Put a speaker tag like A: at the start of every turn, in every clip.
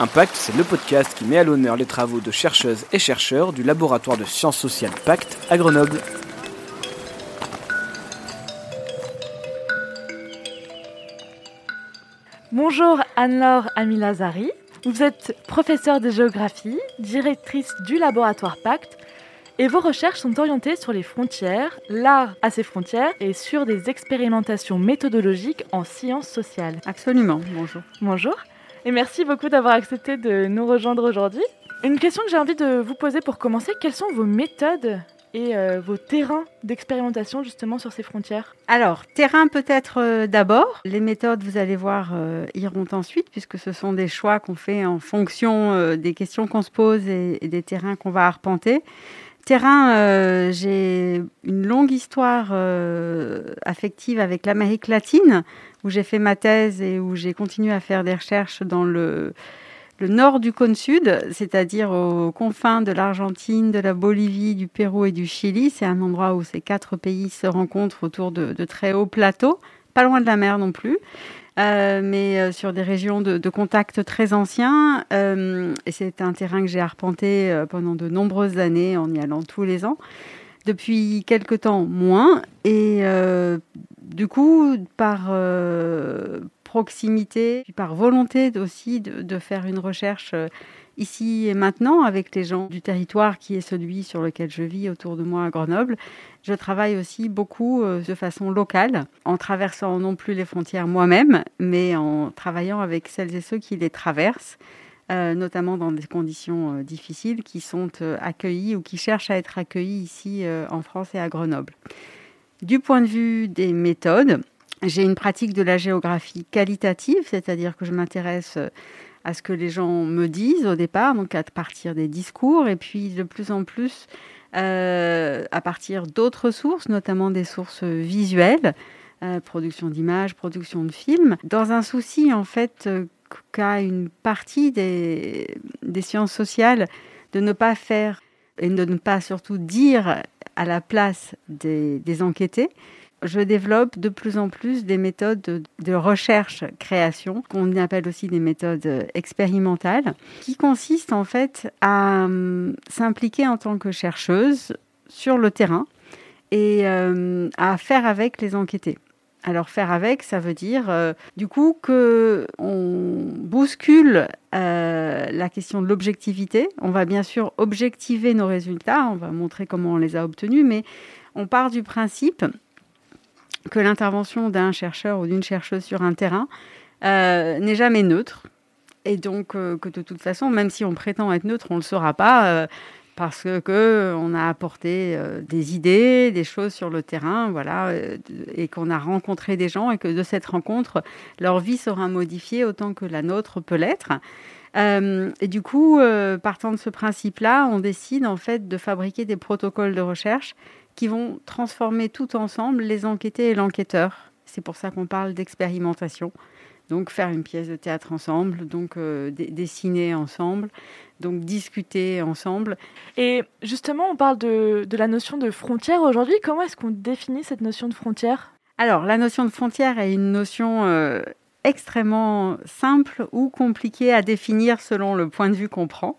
A: Impact, c'est le podcast qui met à l'honneur les travaux de chercheuses et chercheurs du laboratoire de sciences sociales Pacte à Grenoble.
B: Bonjour Anne-Laure Amilazari. Vous êtes professeure de géographie, directrice du laboratoire Pacte et vos recherches sont orientées sur les frontières, l'art à ses frontières et sur des expérimentations méthodologiques en sciences sociales.
C: Absolument, bonjour.
B: Bonjour et merci beaucoup d'avoir accepté de nous rejoindre aujourd'hui. Une question que j'ai envie de vous poser pour commencer, quelles sont vos méthodes et euh, vos terrains d'expérimentation justement sur ces frontières?
C: Alors, terrain peut-être euh, d'abord. Les méthodes, vous allez voir, euh, iront ensuite, puisque ce sont des choix qu'on fait en fonction des questions qu'on se pose et, et des terrains qu'on va arpenter. Terrain, j'ai une longue histoire affective avec l'Amérique latine où j'ai fait ma thèse et où j'ai continué à faire des recherches dans le, nord du cône sud, c'est-à-dire aux confins de l'Argentine, de la Bolivie, du Pérou et du Chili. C'est un endroit où ces quatre pays se rencontrent autour de, très hauts plateaux, pas loin de la mer non plus. Euh, mais euh, sur des régions de, contact très anciens. Euh, et c'est un terrain que j'ai arpenté pendant de nombreuses années en y allant tous les ans. Depuis quelque temps, moins. Et du coup, par proximité, puis par volonté aussi de, faire une recherche ici et maintenant avec les gens du territoire qui est celui sur lequel je vis autour de moi à Grenoble. Je travaille aussi beaucoup euh, de façon locale, en traversant non plus les frontières moi-même, mais en travaillant avec celles et ceux qui les traversent. notamment dans des conditions difficiles, qui sont accueillis ou qui cherchent à être accueillis ici en France et à Grenoble. Du point de vue des méthodes, j'ai une pratique de la géographie qualitative, c'est-à-dire que je m'intéresse euh, à ce que les gens me disent au départ, donc à partir des discours, et puis de plus en plus euh, à partir d'autres sources, notamment des sources visuelles, euh, production d'images, production de films, dans un souci en fait qu'a une partie des, des sciences sociales de ne pas faire et de ne pas surtout dire à la place des, enquêtés, je développe de plus en plus des méthodes de, recherche-création, qu'on appelle aussi des méthodes expérimentales, qui consistent en fait à hum, s'impliquer en tant que chercheuse sur le terrain et euh, à faire avec les enquêtés. Alors faire avec, ça veut dire euh, du coup que on bouscule euh, la question de l'objectivité. On va bien sûr objectiver nos résultats, on va montrer comment on les a obtenus, mais on part du principe que l'intervention d'un chercheur ou d'une chercheuse sur un terrain euh, n'est jamais neutre. Et donc que de toute façon, même si on prétend être neutre, on ne le sera pas parce que, on a apporté euh, des idées, des choses sur le terrain, voilà, euh, et qu'on a rencontré des gens et que de cette rencontre, leur vie sera modifiée autant que la nôtre peut l'être. Euh, et du coup, partant de ce principe-là, on décide en fait de fabriquer des protocoles de recherche qui vont transformer tout ensemble les enquêtés et l'enquêteur. C'est pour ça qu'on parle d'expérimentation. Donc faire une pièce de théâtre ensemble, donc dessiner ensemble, donc discuter ensemble.
B: Et justement, on parle de, la notion de frontière aujourd'hui. Comment est-ce qu'on définit cette notion de frontière?
C: Alors, la notion de frontière est une notion euh, extrêmement simple ou compliquée à définir selon le point de vue qu'on prend.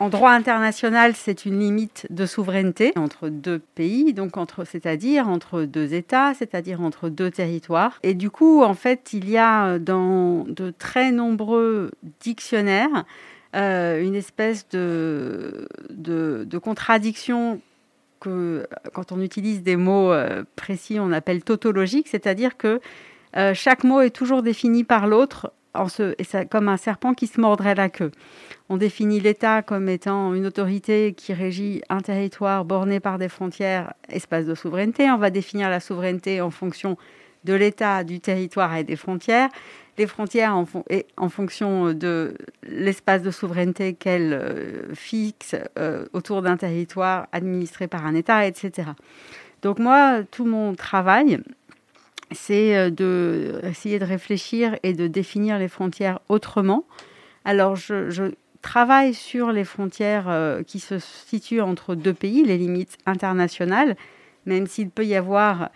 C: En droit international, c'est une limite de souveraineté entre deux pays, donc entre, c'est-à-dire entre deux États, c'est-à-dire entre deux territoires. Et du coup, en fait, il y a dans de très nombreux dictionnaires euh, une espèce de, contradiction que quand on utilise des mots euh, précis, on appelle tautologique, c'est-à-dire que euh, chaque mot est toujours défini par l'autre comme un serpent qui se mordrait la queue. On définit l'État comme étant une autorité qui régit un territoire borné par des frontières, espace de souveraineté. On va définir la souveraineté en fonction de l'État, du territoire et des frontières les frontières en, en fonction de l'espace de souveraineté qu'elles euh, fixent euh, autour d'un territoire administré par un État, etc. Donc moi, tout mon travail, c'est euh, de essayer de réfléchir et de définir les frontières autrement. Alors je, travaille sur les frontières qui se situent entre deux pays, les limites internationales, même s'il peut y avoir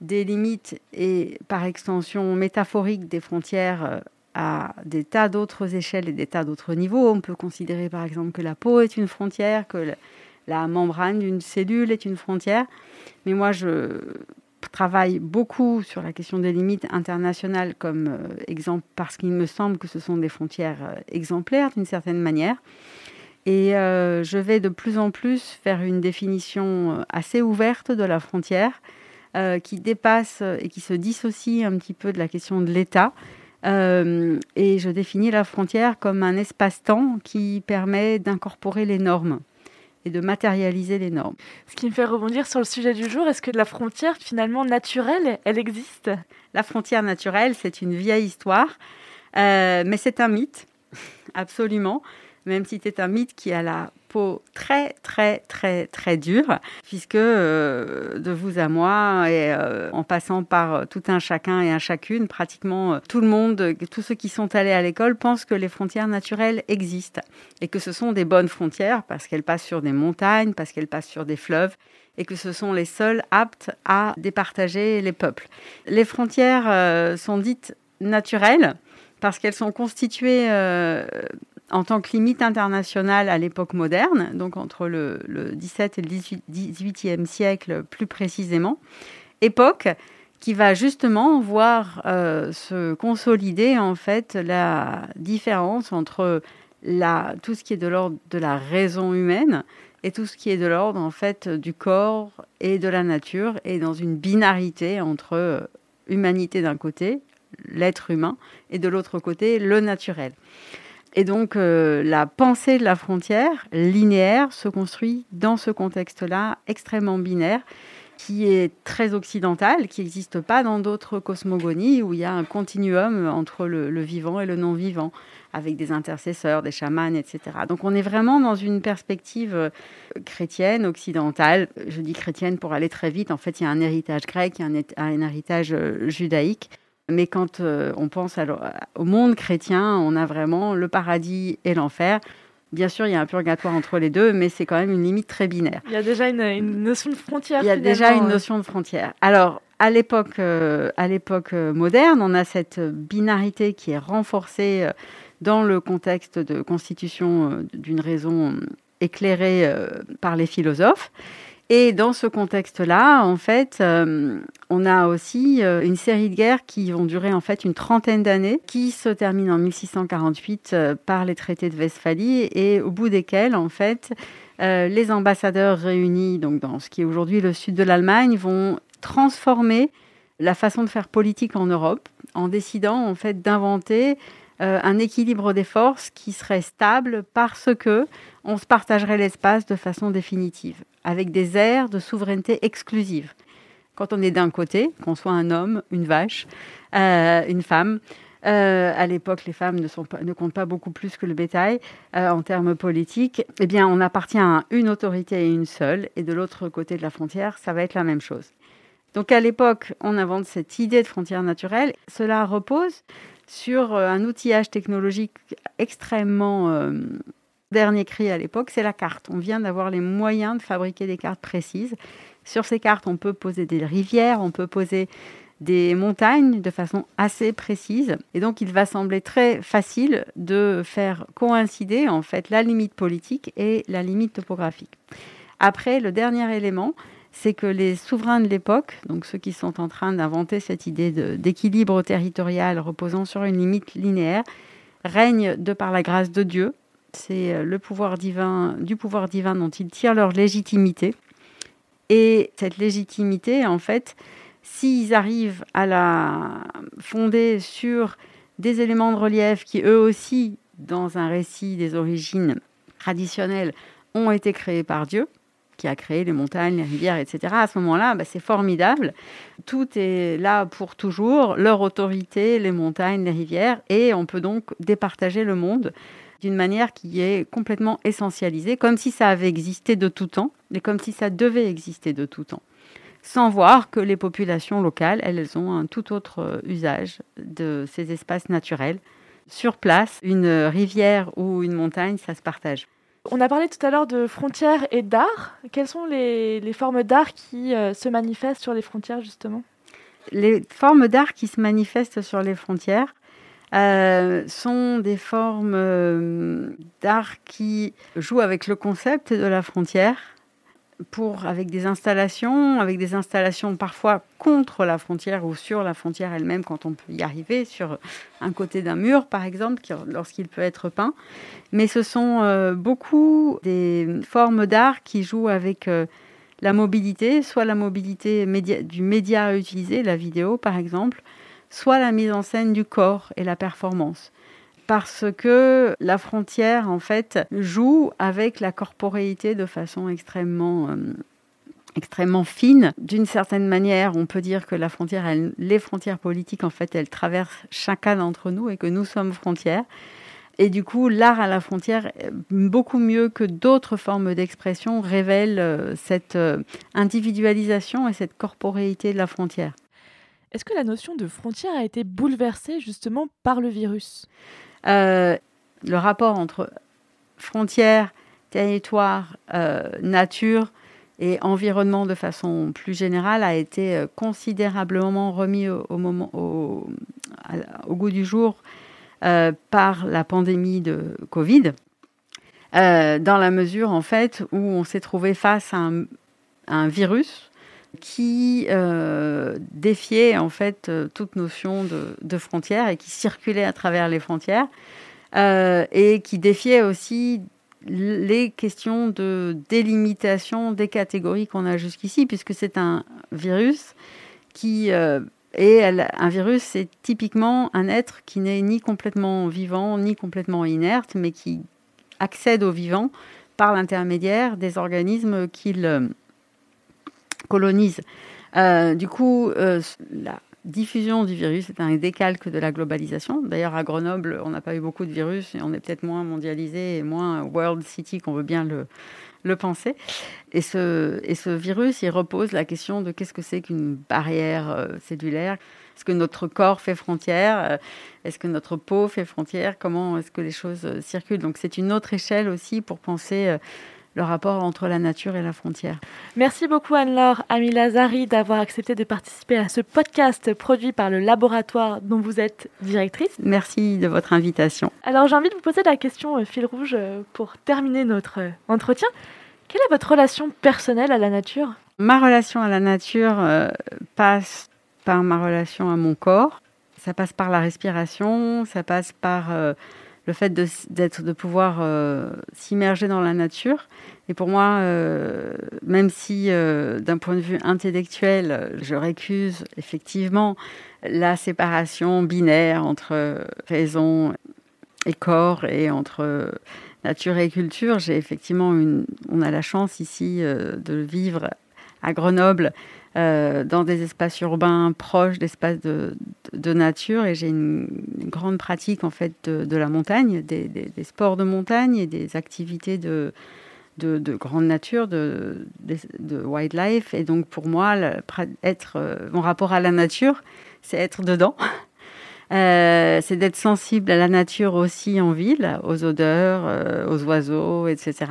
C: des limites et par extension métaphorique des frontières euh, à des tas d'autres échelles et des tas d'autres niveaux. On peut considérer par exemple que la peau est une frontière, que la membrane d'une cellule est une frontière. Mais moi, je travaille beaucoup sur la question des limites internationales comme euh, exemple parce qu'il me semble que ce sont des frontières euh, exemplaires d'une certaine manière. Et euh, je vais de plus en plus faire une définition assez ouverte de la frontière qui dépasse et qui se dissocie un petit peu de la question de l'État. et je définis la frontière comme un espace-temps qui permet d'incorporer les normes et de matérialiser les normes.
B: Ce qui me fait rebondir sur le sujet du jour, est-ce que la frontière finalement naturelle, elle existe?
C: La frontière naturelle, c'est une vieille histoire, euh, mais c'est un mythe, absolument, même si c'est un mythe qui a la très, très, très, très dur, puisque euh, de vous à moi, et euh, en passant par tout un chacun et un chacune, pratiquement euh, tout le monde, tous ceux qui sont allés à l'école pensent que les frontières naturelles existent et que ce sont des bonnes frontières parce qu'elles passent sur des montagnes, parce qu'elles passent sur des fleuves et que ce sont les seules aptes à départager les peuples. Les frontières sont dites naturelles parce qu'elles sont constituées en tant que limite internationale à l'époque moderne, donc entre le, le 17 et le 18, e siècle plus précisément, époque qui va justement voir euh, se consolider en fait la différence entre tout ce qui est de l'ordre de la raison humaine et tout ce qui est de l'ordre en fait du corps et de la nature et dans une binarité entre euh, humanité d'un côté, l'être humain, et de l'autre côté, le naturel. Et donc, euh, la pensée de la frontière linéaire se construit dans ce contexte-là extrêmement binaire, qui est très occidental, qui n'existe pas dans d'autres cosmogonies où il y a un continuum entre le, vivant et le non-vivant, avec des intercesseurs, des chamans, etc. Donc, on est vraiment dans une perspective euh, chrétienne, occidentale. Je dis chrétienne pour aller très vite. En fait, il y a un héritage grec, il y a un héritage euh, judaïque. Mais quand euh, on pense au monde chrétien, on a vraiment le paradis et l'enfer. Bien sûr, il y a un purgatoire entre les deux, mais c'est quand même une limite très binaire.
B: Il y a déjà une, notion de frontière.
C: Il y a déjà une notion de frontière. Alors, à l'époque, euh, à l'époque euh, moderne, on a cette binarité qui est renforcée dans le contexte de constitution d'une raison éclairée par les philosophes. Et dans ce contexte-là, en fait, euh, on a aussi euh, une série de guerres qui vont durer en fait une trentaine d'années, qui se terminent en 1648 euh, par les traités de Westphalie et au bout desquels, en fait, les ambassadeurs réunis donc dans ce qui est aujourd'hui le sud de l'Allemagne vont transformer la façon de faire politique en Europe en décidant en fait d'inventer un équilibre des forces qui serait stable parce que on se partagerait l'espace de façon définitive avec des airs de souveraineté exclusive. Quand on est d'un côté, qu'on soit un homme, une vache, euh, une femme, euh, à l'époque, les femmes ne, sont ne comptent pas beaucoup plus que le bétail euh, en termes politiques. Eh bien, on appartient à une autorité et une seule. Et de l'autre côté de la frontière, ça va être la même chose. Donc, à l'époque, on invente cette idée de frontière naturelle. Cela repose sur un outillage technologique extrêmement dernier cri à l'époque, c'est la carte. On vient d'avoir les moyens de fabriquer des cartes précises. Sur ces cartes, on peut poser des rivières, on peut poser des montagnes de façon assez précise. Et donc, il va sembler très facile de faire coïncider en fait la limite politique et la limite topographique. Après, le dernier élément, c'est que les souverains de l'époque, donc ceux qui sont en train d'inventer cette idée d'équilibre territorial reposant sur une limite linéaire, règnent de par la grâce de Dieu c'est euh, le pouvoir divin, du pouvoir divin dont ils tirent leur légitimité. Et cette légitimité, en fait, s'ils arrivent à la fonder sur des éléments de relief qui, eux aussi, dans un récit des origines traditionnelles, ont été créés par Dieu, qui a créé les montagnes, les rivières, etc. À ce moment-là, bah, c'est formidable. Tout est là pour toujours, leur autorité, les montagnes, les rivières, et on peut donc départager le monde d'une manière qui est complètement essentialisée, comme si ça avait existé de tout temps, et comme si ça devait exister de tout temps. Sans voir que les populations locales, elles ont un tout autre euh, usage de ces espaces naturels. Sur place, une rivière ou une montagne, ça se partage.
B: On a parlé tout à l'heure de frontières et d'art. Quelles sont les, formes d'art qui euh, se manifestent sur les frontières, justement?
C: Les formes d'art qui se manifestent sur les frontières, euh, sont des formes d'art qui jouent avec le concept de la frontière pour, avec des installations, avec des installations parfois contre la frontière ou sur la frontière elle-même quand on peut y arriver, sur un côté d'un mur par exemple, lorsqu'il peut être peint. Mais ce sont euh, beaucoup des formes d'art qui jouent avec euh, la mobilité, soit la mobilité du média à utiliser, la vidéo par exemple, soit la mise en scène du corps et la performance parce que la frontière, en fait, joue avec la corporéité de façon extrêmement, euh, extrêmement fine. D'une certaine manière, on peut dire que la frontière, les frontières politiques, en fait, elles traversent chacun d'entre nous et que nous sommes frontières. Et du coup, l'art à la frontière, beaucoup mieux que d'autres formes d'expression, révèle euh, cette euh, individualisation et cette corporéité de la frontière.
B: Est-ce que la notion de frontière a été bouleversée justement par le virus?
C: Euh, le rapport entre frontières, territoire, euh, nature et environnement de façon plus générale a été euh, considérablement remis au, goût du jour par la pandémie de Covid, dans la mesure en fait où on s'est trouvé face à un, virus qui défiait en fait toute notion de, frontières et qui circulait à travers les frontières euh, et qui défiait aussi les questions de délimitation des catégories qu'on a jusqu'ici, puisque c'est un virus qui euh, est un virus, c'est typiquement un être qui n'est ni complètement vivant ni complètement inerte, mais qui accède au vivant par l'intermédiaire des organismes qu'il euh, colonise. du coup, la diffusion du virus est un décalque de la globalisation. D'ailleurs, à Grenoble, on n'a pas eu beaucoup de virus et on est peut-être moins mondialisé et moins World City qu'on veut bien le, penser. Et ce, et ce virus, il repose la question de qu'est-ce que c'est qu'une barrière euh, cellulaire? Est-ce que notre corps fait frontière? Euh, Est-ce que notre peau fait frontière? Comment est-ce que les choses euh, circulent? Donc c'est une autre échelle aussi pour penser le rapport entre la nature et la frontière.
B: Merci beaucoup Anne-Laure Amilazari d'avoir accepté de participer à ce podcast produit par le laboratoire dont vous êtes directrice.
C: Merci de votre invitation.
B: Alors j'ai envie de vous poser la question euh, fil rouge euh, pour terminer notre euh, entretien. Quelle est votre relation personnelle à la nature?
C: Ma relation à la nature passe par ma relation à mon corps. Ça passe par la respiration, ça passe par le fait de, pouvoir euh, s'immerger dans la nature. Et pour moi, euh, même si euh, d'un point de vue intellectuel, je récuse effectivement la séparation binaire entre raison et corps et entre nature et culture, j'ai effectivement une, on a la chance ici de vivre à Grenoble euh, dans des espaces urbains proches d'espaces de, nature et j'ai une, grande pratique en fait de, la montagne, des, sports de montagne et des activités de, de, grande nature, de, wildlife. Et donc pour moi, être, euh, mon rapport à la nature, c'est être dedans. Euh, c'est d'être sensible à la nature aussi en ville, aux odeurs, aux oiseaux, etc.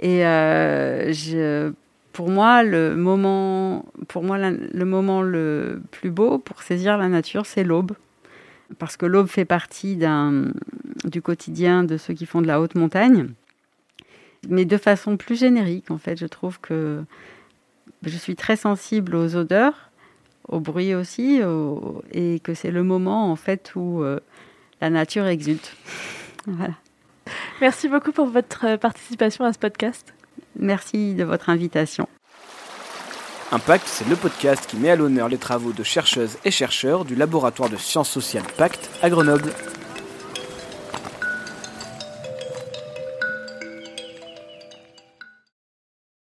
C: Et je, pour moi, le moment, pour moi, le moment le plus beau pour saisir la nature, c'est l'aube. Parce que l'aube fait partie du quotidien de ceux qui font de la haute montagne. Mais de façon plus générique, en fait, je trouve que je suis très sensible aux odeurs, au bruit aussi, et que c'est le moment, en fait, où euh, la nature exulte. voilà.
B: Merci beaucoup pour votre participation à ce podcast.
C: Merci de votre invitation.
A: Impact, c'est le podcast qui met à l'honneur les travaux de chercheuses et chercheurs du laboratoire de sciences sociales Pacte à Grenoble.